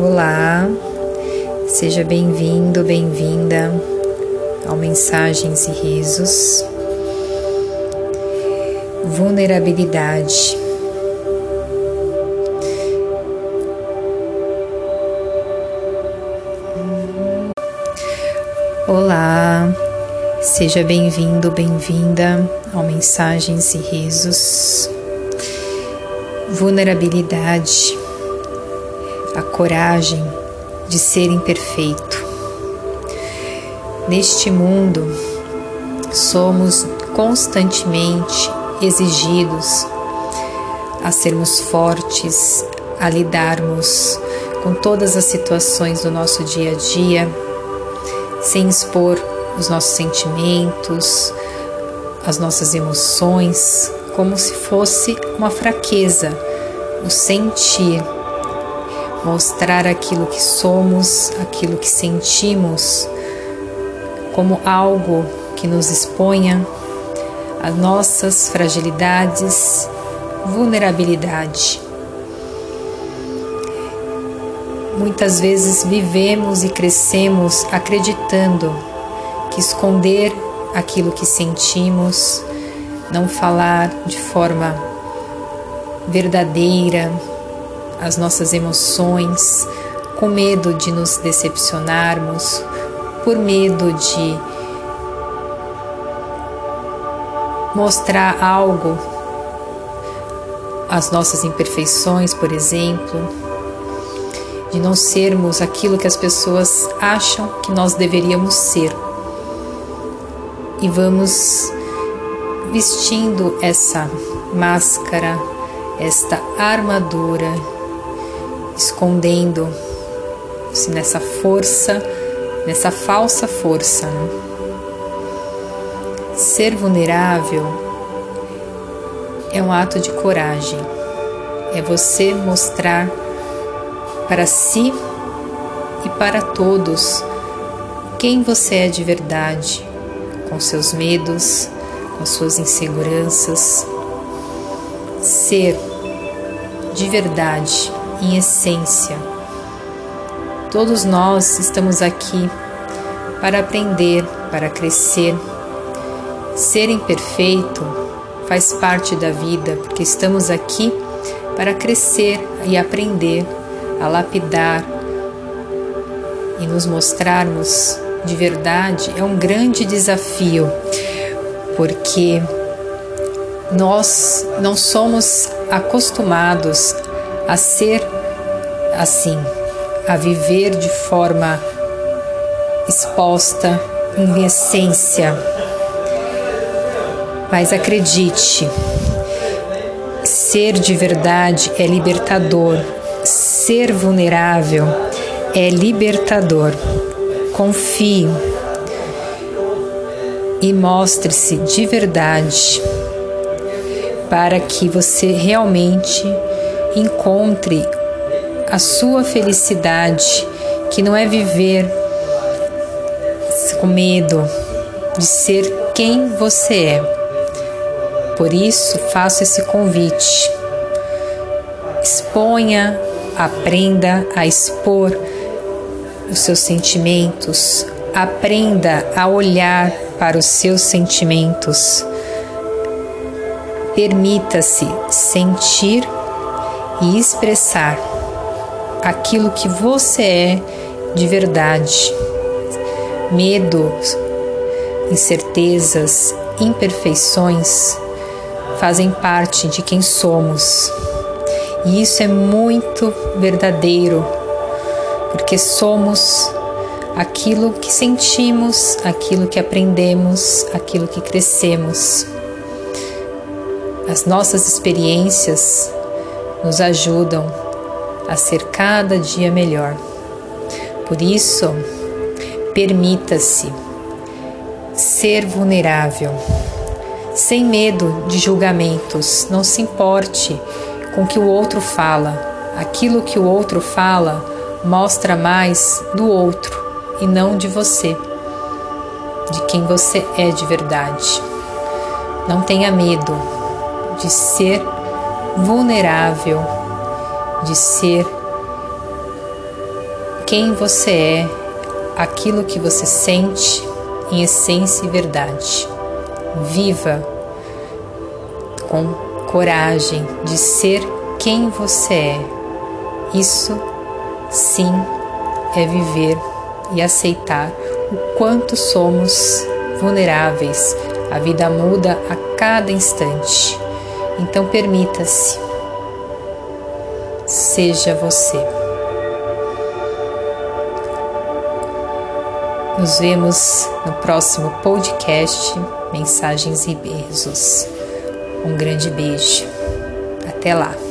Olá, seja bem-vindo, bem-vinda ao Mensagens e Risos. Vulnerabilidade. Olá, seja bem-vindo, bem-vinda ao Mensagens e Risos. Vulnerabilidade a coragem de ser imperfeito. Neste mundo, somos constantemente exigidos a sermos fortes, a lidarmos com todas as situações do nosso dia a dia, sem expor os nossos sentimentos, as nossas emoções, como se fosse uma fraqueza, o sentir mostrar aquilo que somos, aquilo que sentimos, como algo que nos exponha as nossas fragilidades, vulnerabilidade. Muitas vezes vivemos e crescemos acreditando que esconder aquilo que sentimos, não falar de forma verdadeira, as nossas emoções, com medo de nos decepcionarmos, por medo de mostrar algo, as nossas imperfeições, por exemplo, de não sermos aquilo que as pessoas acham que nós deveríamos ser. E vamos vestindo essa máscara, esta armadura escondendo-se nessa força, nessa falsa força. Né? Ser vulnerável é um ato de coragem, é você mostrar para si e para todos quem você é de verdade, com seus medos, com suas inseguranças. Ser de verdade em essência. Todos nós estamos aqui para aprender, para crescer. Ser imperfeito faz parte da vida, porque estamos aqui para crescer e aprender a lapidar e nos mostrarmos de verdade é um grande desafio, porque nós não somos acostumados a ser assim, a viver de forma exposta, em essência. Mas acredite, ser de verdade é libertador, ser vulnerável é libertador. Confie e mostre-se de verdade para que você realmente encontre a sua felicidade, que não é viver com medo de ser quem você é. Por isso, faço esse convite. Exponha, aprenda a expor os seus sentimentos, aprenda a olhar para os seus sentimentos. Permita-se sentir e expressar aquilo que você é de verdade. Medos, incertezas, imperfeições fazem parte de quem somos. E isso é muito verdadeiro, porque somos aquilo que sentimos, aquilo que aprendemos, aquilo que crescemos. As nossas experiências nos ajudam a ser cada dia melhor. Por isso, permita-se ser vulnerável, sem medo de julgamentos. Não se importe com o que o outro fala. Aquilo que o outro fala mostra mais do outro e não de você, de quem você é de verdade. Não tenha medo de ser vulnerável, de ser quem você é, aquilo que você sente em essência e verdade. Viva com coragem de ser quem você é. Isso sim é viver e aceitar o quanto somos vulneráveis. A vida muda a cada instante. Então permita-se. Seja você. Nos vemos no próximo podcast Mensagens e Beijos. Um grande beijo. Até lá.